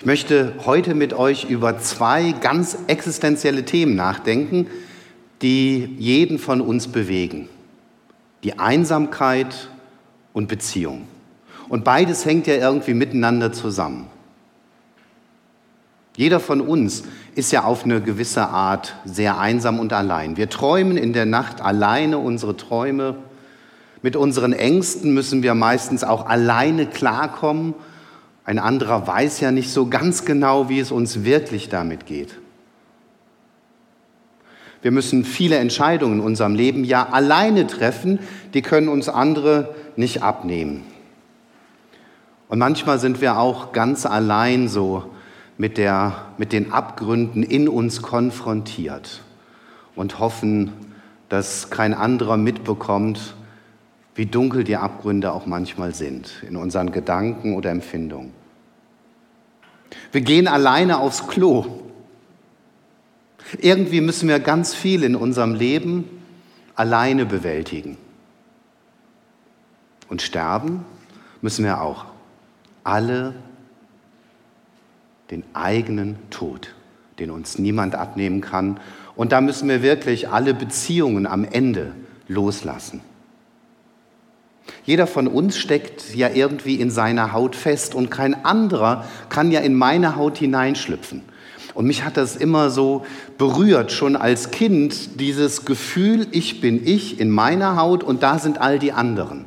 Ich möchte heute mit euch über zwei ganz existenzielle Themen nachdenken, die jeden von uns bewegen. Die Einsamkeit und Beziehung. Und beides hängt ja irgendwie miteinander zusammen. Jeder von uns ist ja auf eine gewisse Art sehr einsam und allein. Wir träumen in der Nacht alleine unsere Träume. Mit unseren Ängsten müssen wir meistens auch alleine klarkommen ein anderer weiß ja nicht so ganz genau, wie es uns wirklich damit geht. Wir müssen viele Entscheidungen in unserem Leben ja alleine treffen, die können uns andere nicht abnehmen. Und manchmal sind wir auch ganz allein so mit, der, mit den Abgründen in uns konfrontiert und hoffen, dass kein anderer mitbekommt, wie dunkel die Abgründe auch manchmal sind in unseren Gedanken oder Empfindungen. Wir gehen alleine aufs Klo. Irgendwie müssen wir ganz viel in unserem Leben alleine bewältigen. Und sterben müssen wir auch. Alle den eigenen Tod, den uns niemand abnehmen kann. Und da müssen wir wirklich alle Beziehungen am Ende loslassen. Jeder von uns steckt ja irgendwie in seiner Haut fest und kein anderer kann ja in meine Haut hineinschlüpfen. Und mich hat das immer so berührt, schon als Kind, dieses Gefühl, ich bin ich in meiner Haut und da sind all die anderen.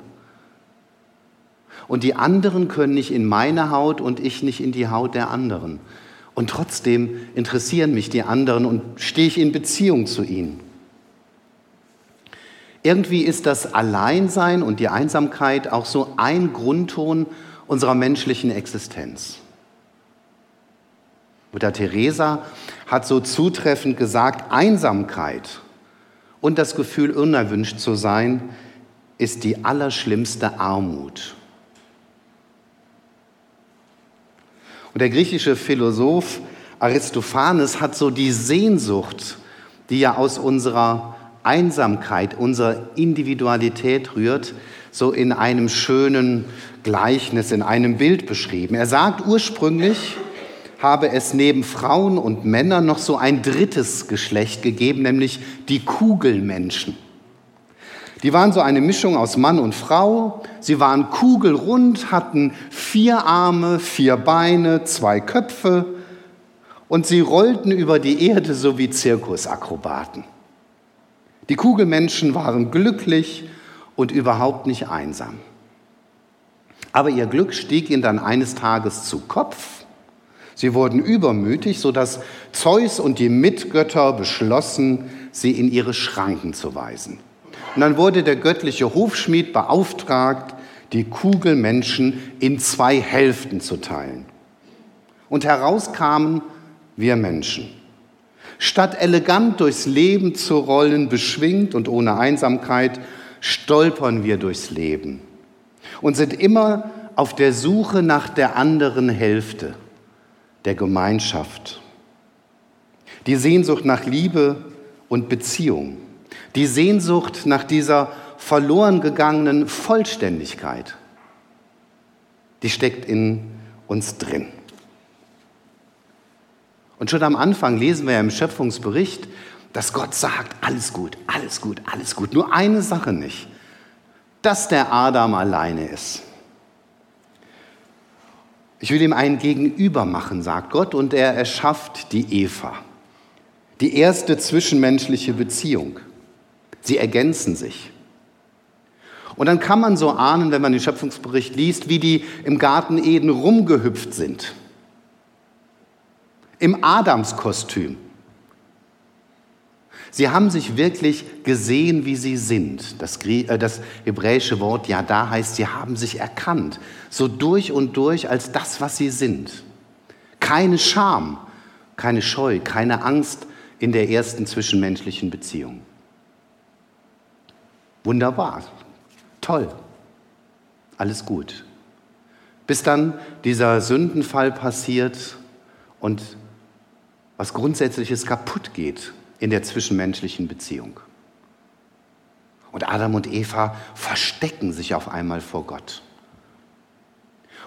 Und die anderen können nicht in meine Haut und ich nicht in die Haut der anderen. Und trotzdem interessieren mich die anderen und stehe ich in Beziehung zu ihnen. Irgendwie ist das Alleinsein und die Einsamkeit auch so ein Grundton unserer menschlichen Existenz. Mutter Teresa hat so zutreffend gesagt, Einsamkeit und das Gefühl, unerwünscht zu sein, ist die allerschlimmste Armut. Und der griechische Philosoph Aristophanes hat so die Sehnsucht, die ja aus unserer Einsamkeit, unserer Individualität rührt, so in einem schönen Gleichnis, in einem Bild beschrieben. Er sagt ursprünglich, habe es neben Frauen und Männern noch so ein drittes Geschlecht gegeben, nämlich die Kugelmenschen. Die waren so eine Mischung aus Mann und Frau. Sie waren kugelrund, hatten vier Arme, vier Beine, zwei Köpfe und sie rollten über die Erde so wie Zirkusakrobaten. Die Kugelmenschen waren glücklich und überhaupt nicht einsam. Aber ihr Glück stieg ihnen dann eines Tages zu Kopf. Sie wurden übermütig, sodass Zeus und die Mitgötter beschlossen, sie in ihre Schranken zu weisen. Und dann wurde der göttliche Hofschmied beauftragt, die Kugelmenschen in zwei Hälften zu teilen. Und heraus kamen wir Menschen. Statt elegant durchs Leben zu rollen, beschwingt und ohne Einsamkeit, stolpern wir durchs Leben und sind immer auf der Suche nach der anderen Hälfte, der Gemeinschaft. Die Sehnsucht nach Liebe und Beziehung, die Sehnsucht nach dieser verloren gegangenen Vollständigkeit, die steckt in uns drin. Und schon am Anfang lesen wir ja im Schöpfungsbericht, dass Gott sagt, alles gut, alles gut, alles gut. Nur eine Sache nicht, dass der Adam alleine ist. Ich will ihm ein Gegenüber machen, sagt Gott, und er erschafft die Eva. Die erste zwischenmenschliche Beziehung. Sie ergänzen sich. Und dann kann man so ahnen, wenn man den Schöpfungsbericht liest, wie die im Garten Eden rumgehüpft sind im Adamskostüm. Sie haben sich wirklich gesehen, wie sie sind. Das, äh, das, hebräische Wort ja da heißt, sie haben sich erkannt, so durch und durch als das, was sie sind. Keine Scham, keine Scheu, keine Angst in der ersten zwischenmenschlichen Beziehung. Wunderbar, toll, alles gut. Bis dann dieser Sündenfall passiert und was Grundsätzliches kaputt geht in der zwischenmenschlichen Beziehung. Und Adam und Eva verstecken sich auf einmal vor Gott.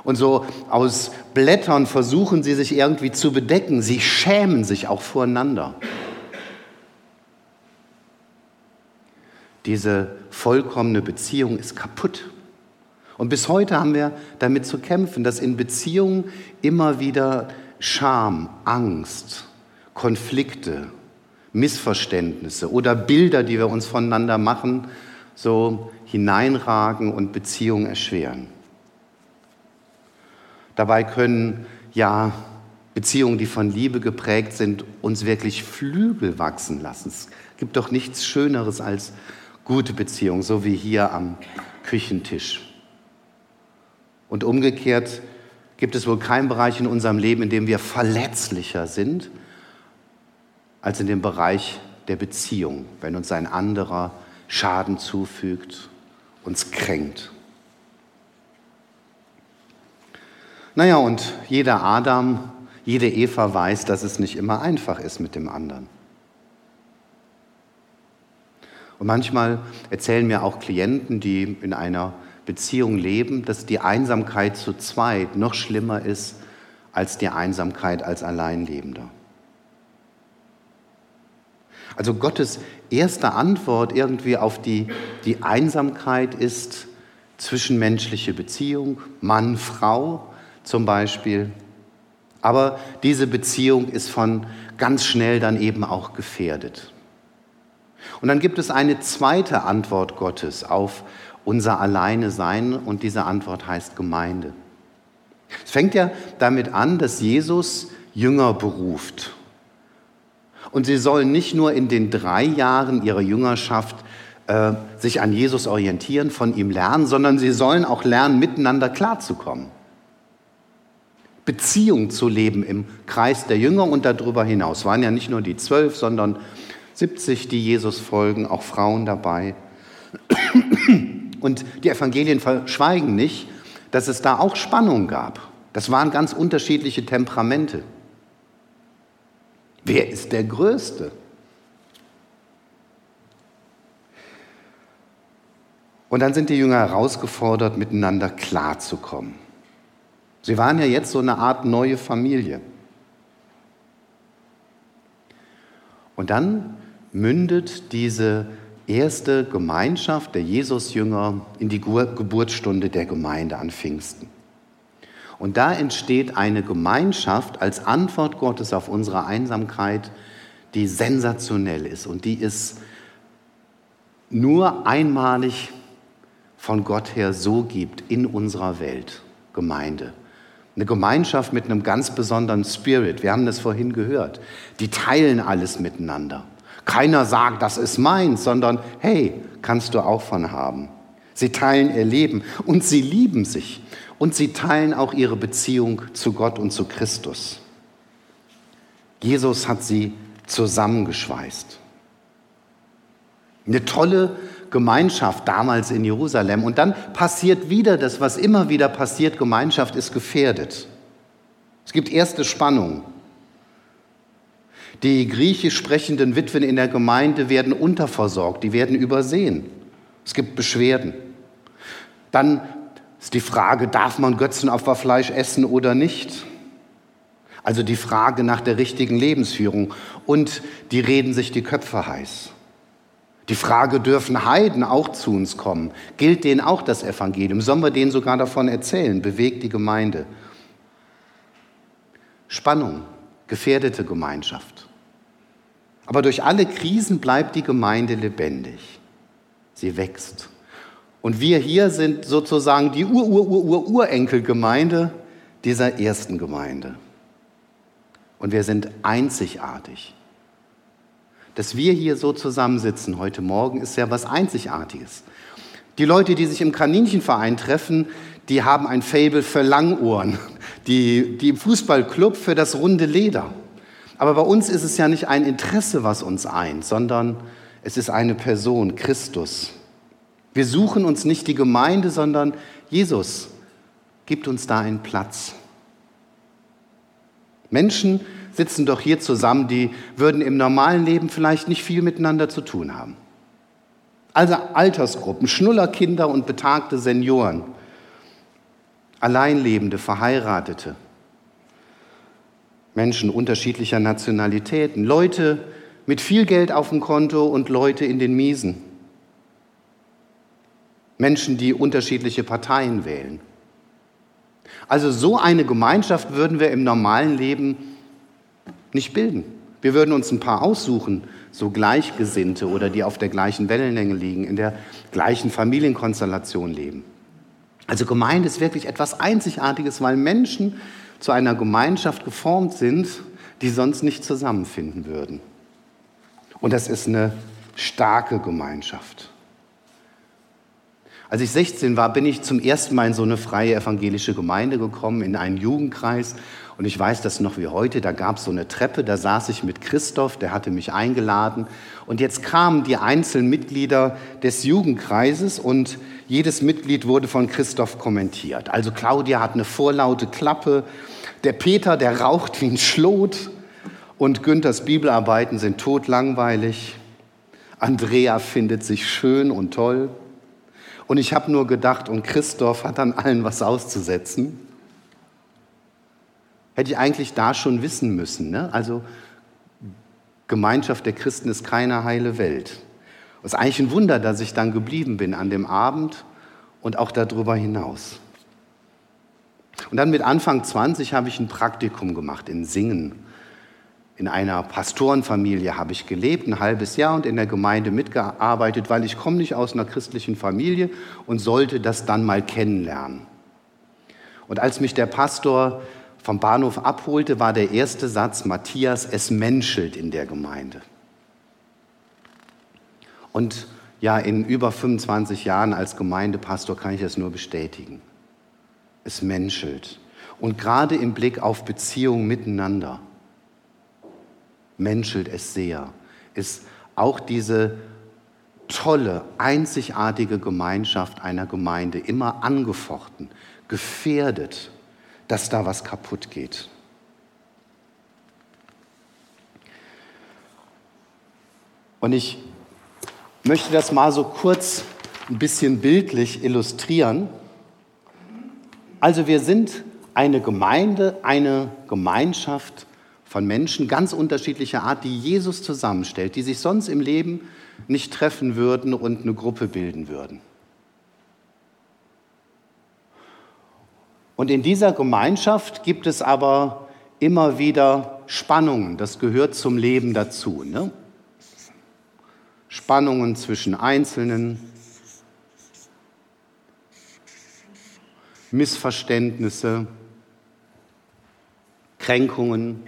Und so aus Blättern versuchen sie sich irgendwie zu bedecken. Sie schämen sich auch voreinander. Diese vollkommene Beziehung ist kaputt. Und bis heute haben wir damit zu kämpfen, dass in Beziehungen immer wieder Scham, Angst, Konflikte, Missverständnisse oder Bilder, die wir uns voneinander machen, so hineinragen und Beziehungen erschweren. Dabei können ja Beziehungen, die von Liebe geprägt sind, uns wirklich Flügel wachsen lassen. Es gibt doch nichts Schöneres als gute Beziehungen, so wie hier am Küchentisch. Und umgekehrt gibt es wohl keinen Bereich in unserem Leben, in dem wir verletzlicher sind als in dem Bereich der Beziehung, wenn uns ein anderer Schaden zufügt, uns kränkt. Naja, und jeder Adam, jede Eva weiß, dass es nicht immer einfach ist mit dem anderen. Und manchmal erzählen mir auch Klienten, die in einer Beziehung leben, dass die Einsamkeit zu zweit noch schlimmer ist als die Einsamkeit als Alleinlebender. Also Gottes erste Antwort irgendwie auf die, die Einsamkeit ist zwischenmenschliche Beziehung, Mann, Frau zum Beispiel. Aber diese Beziehung ist von ganz schnell dann eben auch gefährdet. Und dann gibt es eine zweite Antwort Gottes auf unser Alleine sein und diese Antwort heißt Gemeinde. Es fängt ja damit an, dass Jesus Jünger beruft und sie sollen nicht nur in den drei Jahren ihrer Jüngerschaft äh, sich an Jesus orientieren, von ihm lernen, sondern sie sollen auch lernen, miteinander klarzukommen. Beziehung zu leben im Kreis der Jünger und darüber hinaus. Es waren ja nicht nur die zwölf, sondern 70, die Jesus folgen, auch Frauen dabei. Und die Evangelien verschweigen nicht, dass es da auch Spannung gab. Das waren ganz unterschiedliche Temperamente. Wer ist der Größte? Und dann sind die Jünger herausgefordert, miteinander klarzukommen. Sie waren ja jetzt so eine Art neue Familie. Und dann mündet diese erste Gemeinschaft der Jesusjünger in die Geburtsstunde der Gemeinde an Pfingsten. Und da entsteht eine Gemeinschaft als Antwort Gottes auf unsere Einsamkeit, die sensationell ist und die es nur einmalig von Gott her so gibt in unserer Welt, Gemeinde. Eine Gemeinschaft mit einem ganz besonderen Spirit. Wir haben das vorhin gehört. Die teilen alles miteinander. Keiner sagt, das ist meins, sondern hey, kannst du auch von haben. Sie teilen ihr Leben und sie lieben sich und sie teilen auch ihre Beziehung zu Gott und zu Christus. Jesus hat sie zusammengeschweißt. Eine tolle Gemeinschaft damals in Jerusalem. Und dann passiert wieder das, was immer wieder passiert, Gemeinschaft ist gefährdet. Es gibt erste Spannungen. Die griechisch sprechenden Witwen in der Gemeinde werden unterversorgt, die werden übersehen. Es gibt Beschwerden. Dann ist die Frage, darf man Götzenopferfleisch essen oder nicht? Also die Frage nach der richtigen Lebensführung. Und die reden sich die Köpfe heiß. Die Frage, dürfen Heiden auch zu uns kommen? Gilt denen auch das Evangelium? Sollen wir denen sogar davon erzählen? Bewegt die Gemeinde. Spannung, gefährdete Gemeinschaft. Aber durch alle Krisen bleibt die Gemeinde lebendig. Sie wächst. Und wir hier sind sozusagen die Ur-Ur-Ur-Urenkelgemeinde dieser ersten Gemeinde. Und wir sind einzigartig. Dass wir hier so zusammensitzen heute Morgen, ist ja was Einzigartiges. Die Leute, die sich im Kaninchenverein treffen, die haben ein Fable für Langohren. Die, die im Fußballclub für das runde Leder. Aber bei uns ist es ja nicht ein Interesse, was uns eint, sondern es ist eine Person, Christus. Wir suchen uns nicht die Gemeinde, sondern Jesus gibt uns da einen Platz. Menschen sitzen doch hier zusammen, die würden im normalen Leben vielleicht nicht viel miteinander zu tun haben. Also Altersgruppen, Schnullerkinder und betagte Senioren, Alleinlebende, Verheiratete, Menschen unterschiedlicher Nationalitäten, Leute mit viel Geld auf dem Konto und Leute in den Miesen, Menschen, die unterschiedliche Parteien wählen. Also so eine Gemeinschaft würden wir im normalen Leben nicht bilden. Wir würden uns ein paar aussuchen, so Gleichgesinnte oder die auf der gleichen Wellenlänge liegen, in der gleichen Familienkonstellation leben. Also Gemeinde ist wirklich etwas Einzigartiges, weil Menschen zu einer Gemeinschaft geformt sind, die sonst nicht zusammenfinden würden. Und das ist eine starke Gemeinschaft. Als ich 16 war, bin ich zum ersten Mal in so eine freie evangelische Gemeinde gekommen, in einen Jugendkreis. Und ich weiß das noch wie heute, da gab es so eine Treppe, da saß ich mit Christoph, der hatte mich eingeladen. Und jetzt kamen die einzelnen Mitglieder des Jugendkreises und jedes Mitglied wurde von Christoph kommentiert. Also Claudia hat eine vorlaute Klappe, der Peter, der raucht wie ein Schlot und Günthers Bibelarbeiten sind totlangweilig. Andrea findet sich schön und toll. Und ich habe nur gedacht, und Christoph hat an allen was auszusetzen. Hätte ich eigentlich da schon wissen müssen. Ne? Also Gemeinschaft der Christen ist keine heile Welt. Es ist eigentlich ein Wunder, dass ich dann geblieben bin an dem Abend und auch darüber hinaus. Und dann mit Anfang 20 habe ich ein Praktikum gemacht in Singen. In einer Pastorenfamilie habe ich gelebt, ein halbes Jahr und in der Gemeinde mitgearbeitet, weil ich komme nicht aus einer christlichen Familie und sollte das dann mal kennenlernen. Und als mich der Pastor vom Bahnhof abholte, war der erste Satz, Matthias, es menschelt in der Gemeinde. Und ja, in über 25 Jahren als Gemeindepastor kann ich das nur bestätigen. Es menschelt. Und gerade im Blick auf Beziehungen miteinander menschelt es sehr, ist auch diese tolle, einzigartige Gemeinschaft einer Gemeinde immer angefochten, gefährdet, dass da was kaputt geht. Und ich möchte das mal so kurz ein bisschen bildlich illustrieren. Also wir sind eine Gemeinde, eine Gemeinschaft, von Menschen ganz unterschiedlicher Art, die Jesus zusammenstellt, die sich sonst im Leben nicht treffen würden und eine Gruppe bilden würden. Und in dieser Gemeinschaft gibt es aber immer wieder Spannungen, das gehört zum Leben dazu. Ne? Spannungen zwischen Einzelnen, Missverständnisse, Kränkungen,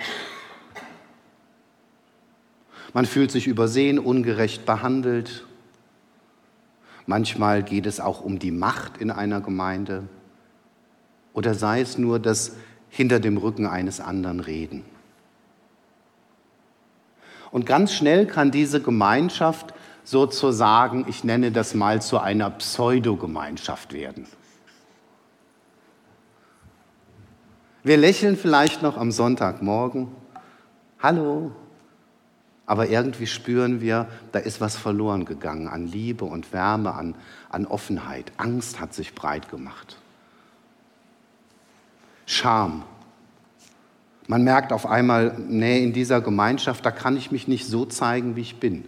man fühlt sich übersehen, ungerecht behandelt. Manchmal geht es auch um die Macht in einer Gemeinde. Oder sei es nur das hinter dem Rücken eines anderen reden. Und ganz schnell kann diese Gemeinschaft sozusagen, ich nenne das mal, zu einer Pseudogemeinschaft werden. Wir lächeln vielleicht noch am Sonntagmorgen. Hallo, aber irgendwie spüren wir, da ist was verloren gegangen an Liebe und Wärme, an, an Offenheit. Angst hat sich breit gemacht. Scham. Man merkt auf einmal, nee, in dieser Gemeinschaft, da kann ich mich nicht so zeigen, wie ich bin.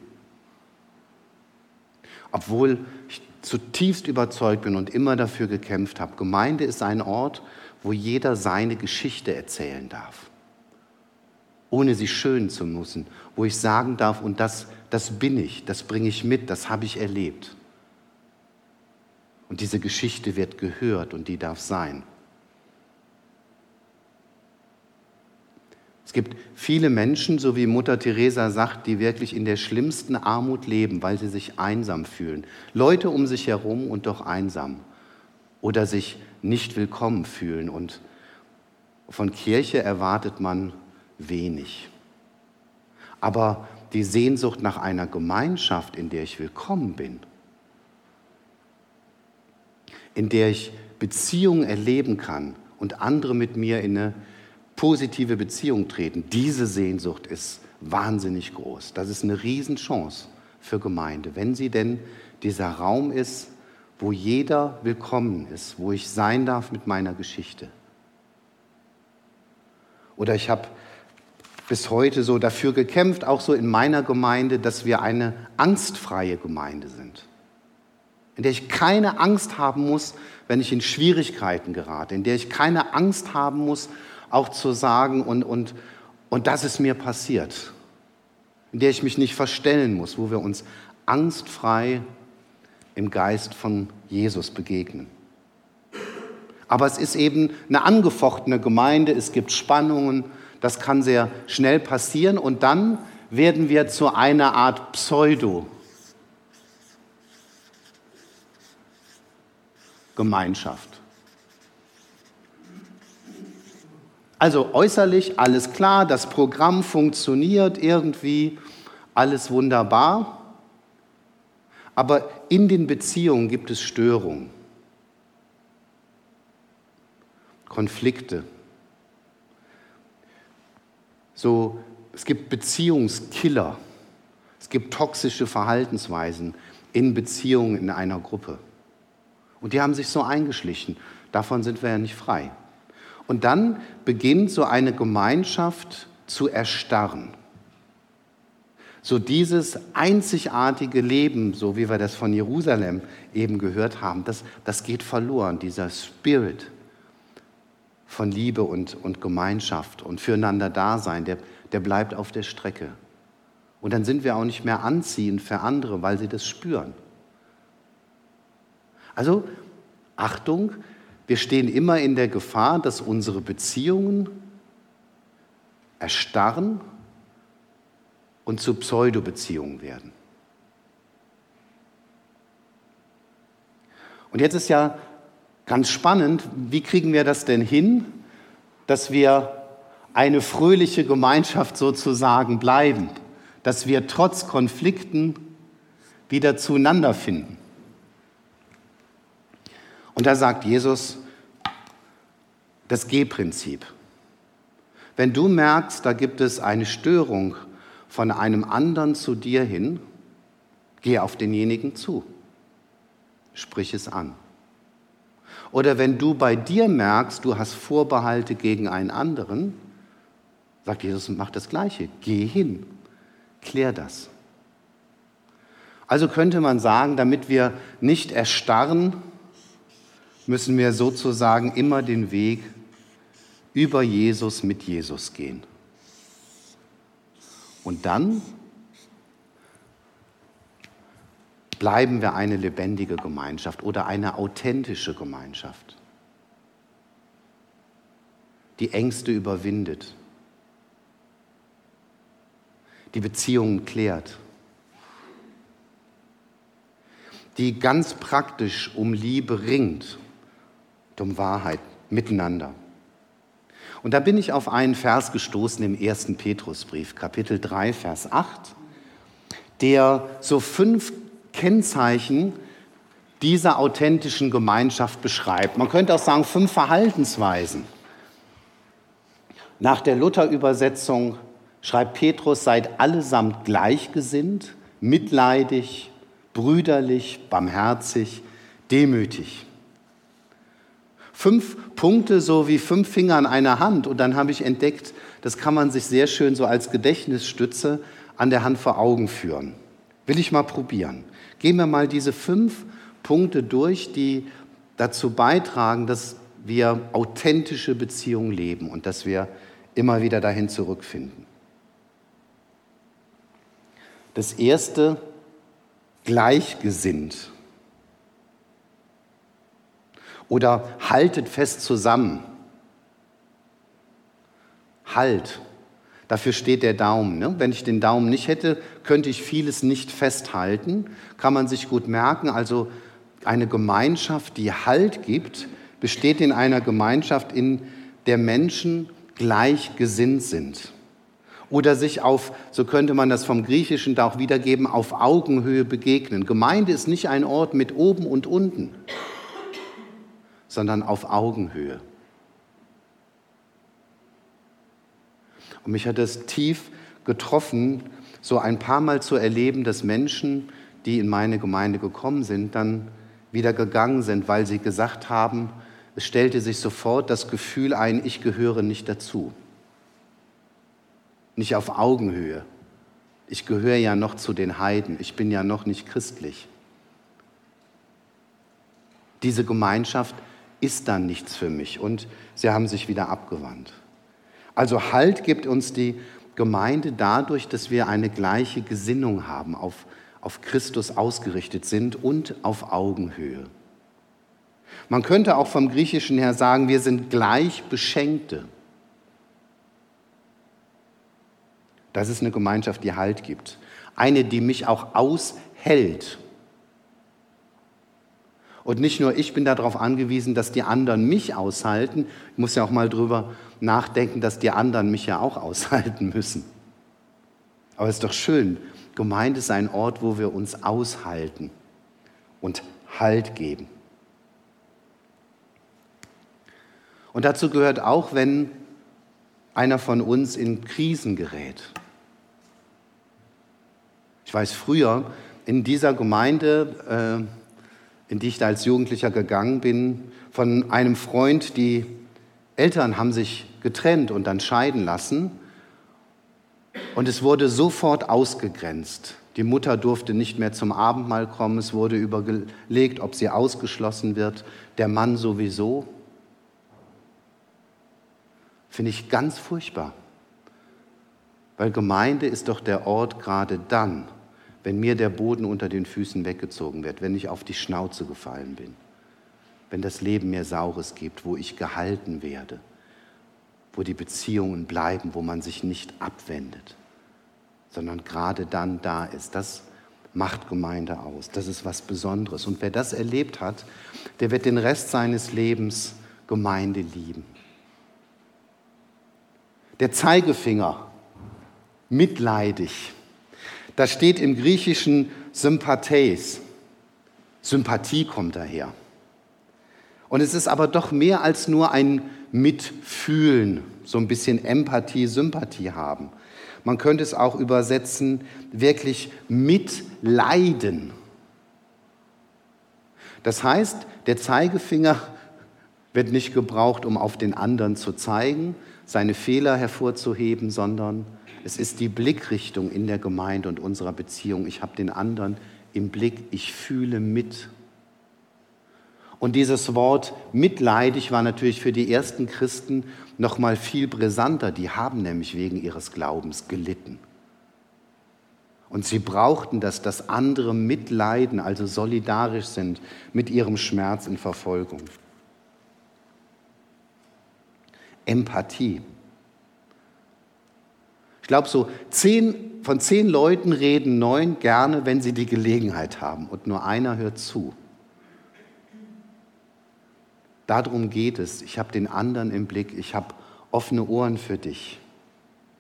Obwohl ich zutiefst überzeugt bin und immer dafür gekämpft habe, Gemeinde ist ein Ort, wo jeder seine Geschichte erzählen darf ohne sie schön zu müssen, wo ich sagen darf, und das, das bin ich, das bringe ich mit, das habe ich erlebt. Und diese Geschichte wird gehört und die darf sein. Es gibt viele Menschen, so wie Mutter Teresa sagt, die wirklich in der schlimmsten Armut leben, weil sie sich einsam fühlen. Leute um sich herum und doch einsam. Oder sich nicht willkommen fühlen. Und von Kirche erwartet man wenig. aber die Sehnsucht nach einer Gemeinschaft, in der ich willkommen bin, in der ich Beziehungen erleben kann und andere mit mir in eine positive Beziehung treten, diese Sehnsucht ist wahnsinnig groß. Das ist eine Riesenchance für Gemeinde, wenn sie denn dieser Raum ist, wo jeder willkommen ist, wo ich sein darf mit meiner Geschichte. Oder ich habe bis heute so dafür gekämpft, auch so in meiner Gemeinde, dass wir eine angstfreie Gemeinde sind, in der ich keine Angst haben muss, wenn ich in Schwierigkeiten gerate, in der ich keine Angst haben muss, auch zu sagen, und, und, und das ist mir passiert, in der ich mich nicht verstellen muss, wo wir uns angstfrei im Geist von Jesus begegnen. Aber es ist eben eine angefochtene Gemeinde, es gibt Spannungen, das kann sehr schnell passieren und dann werden wir zu einer Art Pseudo. Gemeinschaft. Also äußerlich alles klar, das Programm funktioniert irgendwie, alles wunderbar. Aber in den Beziehungen gibt es Störungen, Konflikte. So, es gibt Beziehungskiller, es gibt toxische Verhaltensweisen in Beziehungen in einer Gruppe. Und die haben sich so eingeschlichen. Davon sind wir ja nicht frei. Und dann beginnt so eine Gemeinschaft zu erstarren so dieses einzigartige Leben, so wie wir das von Jerusalem eben gehört haben, das, das geht verloren, dieser Spirit von Liebe und, und Gemeinschaft und füreinander Dasein, der, der bleibt auf der Strecke. Und dann sind wir auch nicht mehr anziehend für andere, weil sie das spüren. Also, Achtung, wir stehen immer in der Gefahr, dass unsere Beziehungen erstarren und zu Pseudo-Beziehungen werden. Und jetzt ist ja ganz spannend, wie kriegen wir das denn hin, dass wir eine fröhliche Gemeinschaft sozusagen bleiben, dass wir trotz Konflikten wieder zueinander finden. Und da sagt Jesus das G-Prinzip. Wenn du merkst, da gibt es eine Störung von einem anderen zu dir hin, geh auf denjenigen zu, sprich es an. Oder wenn du bei dir merkst, du hast Vorbehalte gegen einen anderen, sagt Jesus, mach das Gleiche, geh hin, klär das. Also könnte man sagen, damit wir nicht erstarren, müssen wir sozusagen immer den Weg über Jesus mit Jesus gehen. Und dann bleiben wir eine lebendige Gemeinschaft oder eine authentische Gemeinschaft, die Ängste überwindet, die Beziehungen klärt, die ganz praktisch um Liebe ringt und um Wahrheit miteinander. Und da bin ich auf einen Vers gestoßen im ersten Petrusbrief, Kapitel 3, Vers 8, der so fünf Kennzeichen dieser authentischen Gemeinschaft beschreibt. Man könnte auch sagen, fünf Verhaltensweisen. Nach der Luther-Übersetzung schreibt Petrus, seid allesamt gleichgesinnt, mitleidig, brüderlich, barmherzig, demütig. Fünf Punkte, so wie fünf Finger an einer Hand. Und dann habe ich entdeckt, das kann man sich sehr schön so als Gedächtnisstütze an der Hand vor Augen führen. Will ich mal probieren. Gehen wir mal diese fünf Punkte durch, die dazu beitragen, dass wir authentische Beziehungen leben und dass wir immer wieder dahin zurückfinden. Das erste, gleichgesinnt. Oder haltet fest zusammen. Halt. Dafür steht der Daumen. Ne? Wenn ich den Daumen nicht hätte, könnte ich vieles nicht festhalten. Kann man sich gut merken. Also eine Gemeinschaft, die Halt gibt, besteht in einer Gemeinschaft, in der Menschen gleichgesinnt sind. Oder sich auf, so könnte man das vom Griechischen da auch wiedergeben, auf Augenhöhe begegnen. Gemeinde ist nicht ein Ort mit oben und unten, sondern auf Augenhöhe. Und mich hat es tief getroffen, so ein paar Mal zu erleben, dass Menschen, die in meine Gemeinde gekommen sind, dann wieder gegangen sind, weil sie gesagt haben, es stellte sich sofort das Gefühl ein, ich gehöre nicht dazu. Nicht auf Augenhöhe. Ich gehöre ja noch zu den Heiden. Ich bin ja noch nicht christlich. Diese Gemeinschaft ist dann nichts für mich und sie haben sich wieder abgewandt. Also Halt gibt uns die Gemeinde dadurch, dass wir eine gleiche Gesinnung haben, auf, auf Christus ausgerichtet sind und auf Augenhöhe. Man könnte auch vom Griechischen her sagen, wir sind gleich Beschenkte. Das ist eine Gemeinschaft, die Halt gibt. Eine, die mich auch aushält. Und nicht nur ich bin darauf angewiesen, dass die anderen mich aushalten. Ich muss ja auch mal drüber nachdenken, dass die anderen mich ja auch aushalten müssen. Aber es ist doch schön. Gemeinde ist ein Ort, wo wir uns aushalten und Halt geben. Und dazu gehört auch, wenn einer von uns in Krisen gerät. Ich weiß früher in dieser Gemeinde, äh, in die ich da als Jugendlicher gegangen bin, von einem Freund, die Eltern haben sich getrennt und dann scheiden lassen. Und es wurde sofort ausgegrenzt. Die Mutter durfte nicht mehr zum Abendmahl kommen. Es wurde überlegt, ob sie ausgeschlossen wird. Der Mann sowieso. Finde ich ganz furchtbar. Weil Gemeinde ist doch der Ort gerade dann, wenn mir der Boden unter den Füßen weggezogen wird, wenn ich auf die Schnauze gefallen bin wenn das Leben mir Saures gibt, wo ich gehalten werde, wo die Beziehungen bleiben, wo man sich nicht abwendet, sondern gerade dann da ist. Das macht Gemeinde aus. Das ist was Besonderes. Und wer das erlebt hat, der wird den Rest seines Lebens Gemeinde lieben. Der Zeigefinger, mitleidig. Da steht im Griechischen Sympatheis. Sympathie kommt daher. Und es ist aber doch mehr als nur ein Mitfühlen, so ein bisschen Empathie, Sympathie haben. Man könnte es auch übersetzen, wirklich mitleiden. Das heißt, der Zeigefinger wird nicht gebraucht, um auf den anderen zu zeigen, seine Fehler hervorzuheben, sondern es ist die Blickrichtung in der Gemeinde und unserer Beziehung. Ich habe den anderen im Blick, ich fühle mit. Und dieses Wort mitleidig war natürlich für die ersten Christen noch mal viel brisanter. Die haben nämlich wegen ihres Glaubens gelitten. Und sie brauchten das, dass andere mitleiden, also solidarisch sind mit ihrem Schmerz in Verfolgung. Empathie. Ich glaube, so zehn, von zehn Leuten reden neun gerne, wenn sie die Gelegenheit haben und nur einer hört zu. Darum geht es. Ich habe den anderen im Blick. Ich habe offene Ohren für dich.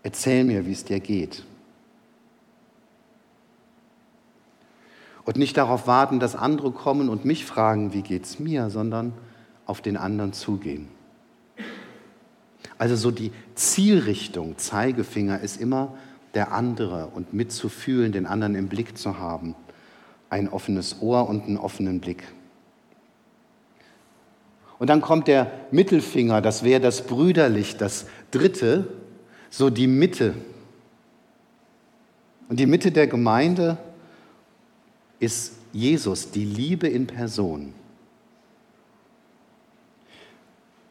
Erzähl mir, wie es dir geht. Und nicht darauf warten, dass andere kommen und mich fragen, wie geht es mir, sondern auf den anderen zugehen. Also so die Zielrichtung, Zeigefinger, ist immer der andere und mitzufühlen, den anderen im Blick zu haben. Ein offenes Ohr und einen offenen Blick. Und dann kommt der Mittelfinger, das wäre das Brüderlich, das dritte, so die Mitte. Und die Mitte der Gemeinde ist Jesus, die Liebe in Person.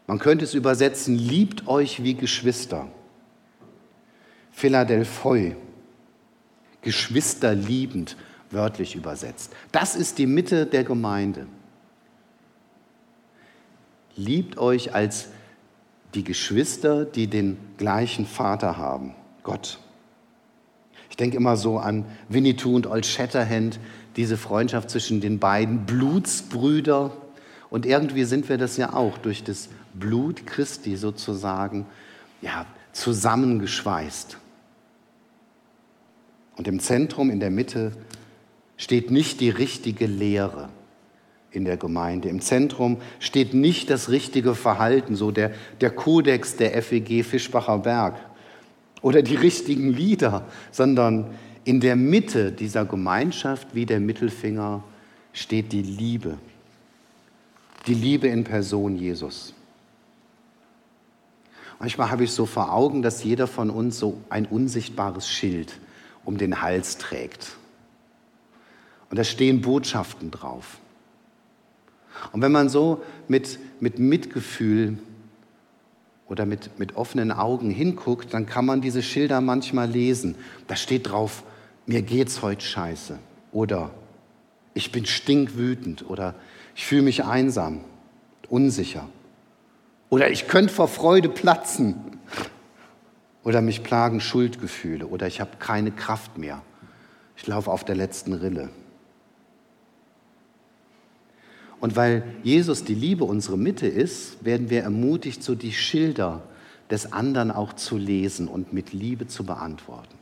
Man könnte es übersetzen, liebt euch wie Geschwister. Philadelphoi, Geschwister liebend, wörtlich übersetzt. Das ist die Mitte der Gemeinde. Liebt euch als die Geschwister, die den gleichen Vater haben, Gott. Ich denke immer so an Winnetou und Old Shatterhand, diese Freundschaft zwischen den beiden Blutsbrüder. Und irgendwie sind wir das ja auch durch das Blut Christi sozusagen ja, zusammengeschweißt. Und im Zentrum, in der Mitte, steht nicht die richtige Lehre in der Gemeinde. Im Zentrum steht nicht das richtige Verhalten, so der, der Kodex der FEG Fischbacher Berg oder die richtigen Lieder, sondern in der Mitte dieser Gemeinschaft wie der Mittelfinger steht die Liebe. Die Liebe in Person Jesus. Manchmal habe ich so vor Augen, dass jeder von uns so ein unsichtbares Schild um den Hals trägt. Und da stehen Botschaften drauf. Und wenn man so mit, mit Mitgefühl oder mit, mit offenen Augen hinguckt, dann kann man diese Schilder manchmal lesen. Da steht drauf, mir geht's heute scheiße. Oder ich bin stinkwütend. Oder ich fühle mich einsam, unsicher. Oder ich könnte vor Freude platzen. Oder mich plagen Schuldgefühle. Oder ich habe keine Kraft mehr. Ich laufe auf der letzten Rille. Und weil Jesus die Liebe unsere Mitte ist, werden wir ermutigt, so die Schilder des anderen auch zu lesen und mit Liebe zu beantworten.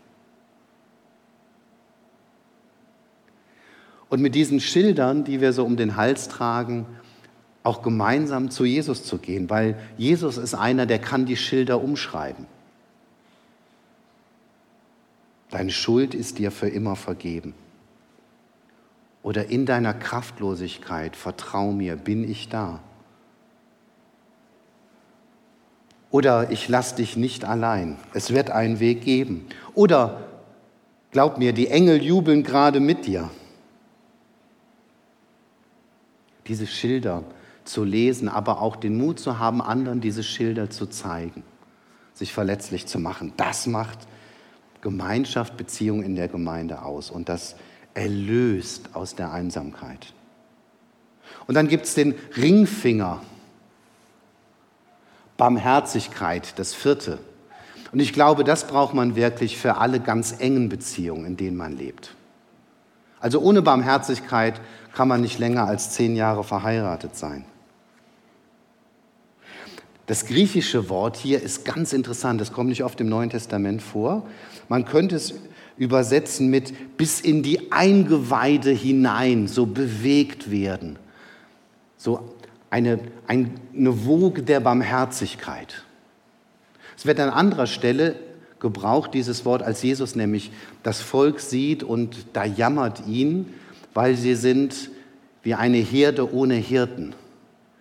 Und mit diesen Schildern, die wir so um den Hals tragen, auch gemeinsam zu Jesus zu gehen, weil Jesus ist einer, der kann die Schilder umschreiben. Deine Schuld ist dir für immer vergeben oder in deiner Kraftlosigkeit, vertrau mir, bin ich da. Oder ich lass dich nicht allein, es wird einen Weg geben. Oder glaub mir, die Engel jubeln gerade mit dir. Diese Schilder zu lesen, aber auch den Mut zu haben, anderen diese Schilder zu zeigen, sich verletzlich zu machen, das macht Gemeinschaft, Beziehung in der Gemeinde aus. Und das erlöst aus der Einsamkeit. Und dann gibt es den Ringfinger, Barmherzigkeit, das vierte. Und ich glaube, das braucht man wirklich für alle ganz engen Beziehungen, in denen man lebt. Also ohne Barmherzigkeit kann man nicht länger als zehn Jahre verheiratet sein. Das griechische Wort hier ist ganz interessant, das kommt nicht oft im Neuen Testament vor. Man könnte es übersetzen mit bis in die Eingeweide hinein, so bewegt werden. So eine, eine Woge der Barmherzigkeit. Es wird an anderer Stelle gebraucht, dieses Wort, als Jesus nämlich das Volk sieht und da jammert ihn, weil sie sind wie eine Herde ohne Hirten.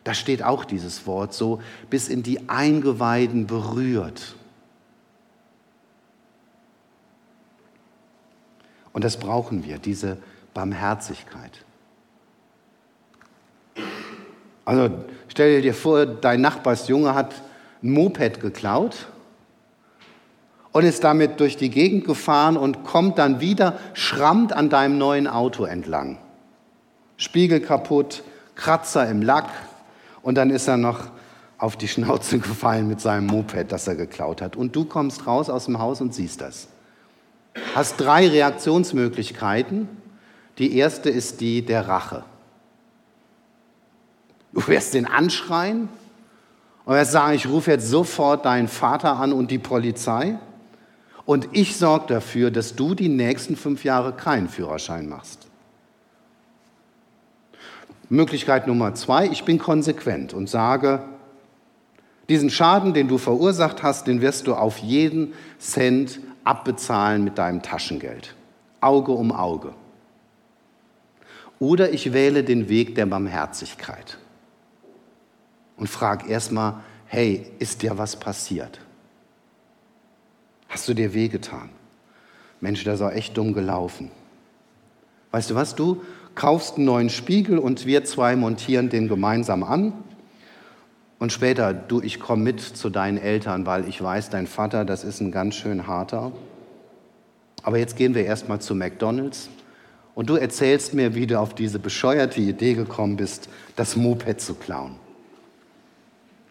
Da steht auch dieses Wort so, bis in die Eingeweiden berührt. Und das brauchen wir, diese Barmherzigkeit. Also stell dir vor, dein Nachbarsjunge hat ein Moped geklaut und ist damit durch die Gegend gefahren und kommt dann wieder, schrammt an deinem neuen Auto entlang. Spiegel kaputt, Kratzer im Lack und dann ist er noch auf die Schnauze gefallen mit seinem Moped, das er geklaut hat. Und du kommst raus aus dem Haus und siehst das hast drei Reaktionsmöglichkeiten. Die erste ist die der Rache. Du wirst den anschreien und wirst sagen, ich rufe jetzt sofort deinen Vater an und die Polizei und ich sorge dafür, dass du die nächsten fünf Jahre keinen Führerschein machst. Möglichkeit Nummer zwei, ich bin konsequent und sage, diesen Schaden, den du verursacht hast, den wirst du auf jeden Cent abbezahlen mit deinem Taschengeld. Auge um Auge. Oder ich wähle den Weg der Barmherzigkeit und frage erstmal, hey, ist dir was passiert? Hast du dir wehgetan? Mensch, das ist auch echt dumm gelaufen. Weißt du was, du kaufst einen neuen Spiegel und wir zwei montieren den gemeinsam an. Und später, du, ich komme mit zu deinen Eltern, weil ich weiß, dein Vater, das ist ein ganz schön harter. Aber jetzt gehen wir erstmal zu McDonald's und du erzählst mir, wie du auf diese bescheuerte Idee gekommen bist, das Moped zu klauen.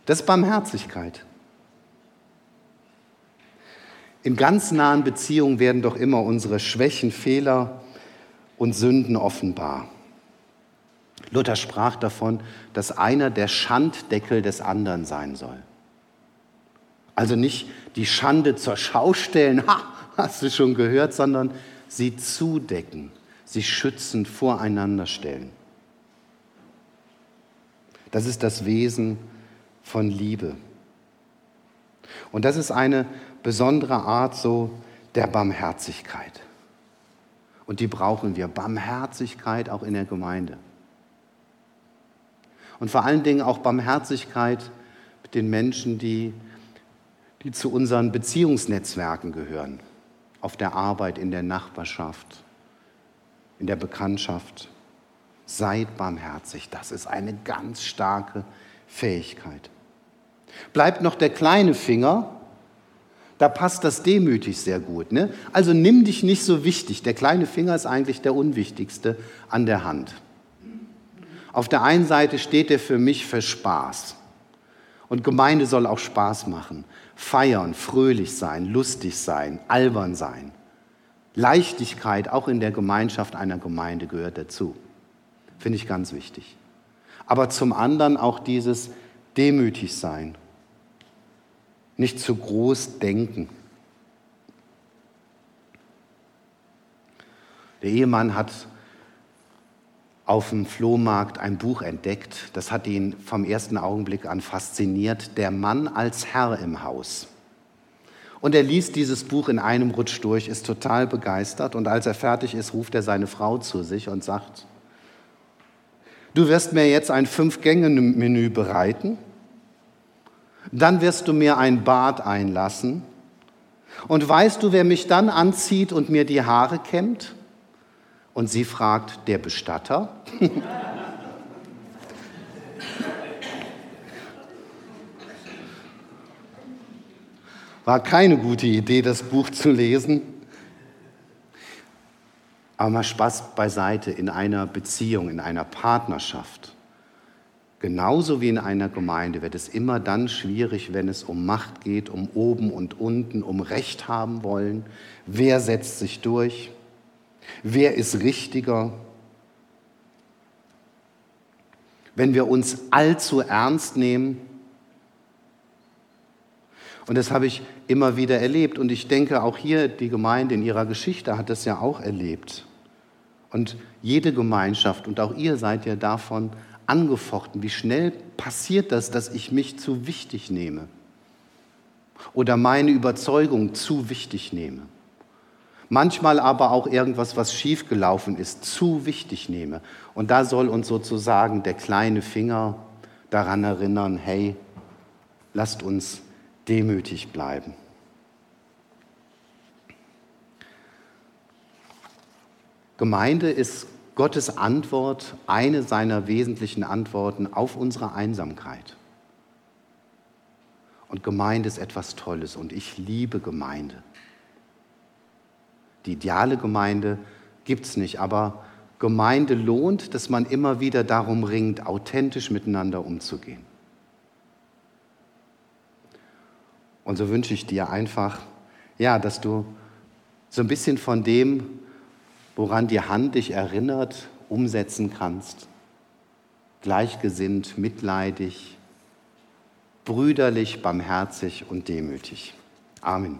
Das ist Barmherzigkeit. In ganz nahen Beziehungen werden doch immer unsere Schwächen, Fehler und Sünden offenbar. Luther sprach davon, dass einer der Schanddeckel des anderen sein soll. Also nicht die Schande zur Schau stellen, ha, hast du schon gehört, sondern sie zudecken, sie schützen, voreinander stellen. Das ist das Wesen von Liebe. Und das ist eine besondere Art so der Barmherzigkeit. Und die brauchen wir. Barmherzigkeit auch in der Gemeinde. Und vor allen Dingen auch Barmherzigkeit mit den Menschen, die, die zu unseren Beziehungsnetzwerken gehören. Auf der Arbeit, in der Nachbarschaft, in der Bekanntschaft. Seid barmherzig. Das ist eine ganz starke Fähigkeit. Bleibt noch der kleine Finger, da passt das demütig sehr gut. Ne? Also nimm dich nicht so wichtig. Der kleine Finger ist eigentlich der unwichtigste an der Hand. Auf der einen Seite steht er für mich für Spaß. Und Gemeinde soll auch Spaß machen. Feiern, fröhlich sein, lustig sein, albern sein. Leichtigkeit auch in der Gemeinschaft einer Gemeinde gehört dazu. Finde ich ganz wichtig. Aber zum anderen auch dieses demütig sein nicht zu groß denken. Der Ehemann hat auf dem Flohmarkt ein Buch entdeckt, das hat ihn vom ersten Augenblick an fasziniert, Der Mann als Herr im Haus. Und er liest dieses Buch in einem Rutsch durch, ist total begeistert und als er fertig ist, ruft er seine Frau zu sich und sagt, du wirst mir jetzt ein Fünf-Gänge-Menü bereiten dann wirst du mir ein Bad einlassen. Und weißt du, wer mich dann anzieht und mir die Haare kämmt? Und sie fragt, der Bestatter? War keine gute Idee, das Buch zu lesen. Aber mal Spaß beiseite in einer Beziehung, in einer Partnerschaft. Genauso wie in einer Gemeinde wird es immer dann schwierig, wenn es um Macht geht, um oben und unten, um Recht haben wollen. Wer setzt sich durch? Wer ist richtiger? Wenn wir uns allzu ernst nehmen, und das habe ich immer wieder erlebt. Und ich denke, auch hier die Gemeinde in ihrer Geschichte hat das ja auch erlebt. Und jede Gemeinschaft, und auch ihr seid ja davon angefochten. Wie schnell passiert das, dass ich mich zu wichtig nehme oder meine Überzeugung zu wichtig nehme. Manchmal aber auch irgendwas, was schiefgelaufen ist, zu wichtig nehme. Und da soll uns sozusagen der kleine Finger daran erinnern, hey, lasst uns demütig bleiben. Gemeinde ist Gottes Antwort, eine seiner wesentlichen Antworten auf unsere Einsamkeit. Und Gemeinde ist etwas Tolles und ich liebe Gemeinde. Die ideale Gemeinde gibt es nicht, aber Gemeinde lohnt, dass man immer wieder darum ringt, authentisch miteinander umzugehen. Und so wünsche ich dir einfach, ja, dass du so ein bisschen von dem woran die Hand dich erinnert, umsetzen kannst. Gleichgesinnt, mitleidig, brüderlich, barmherzig und demütig. Amen.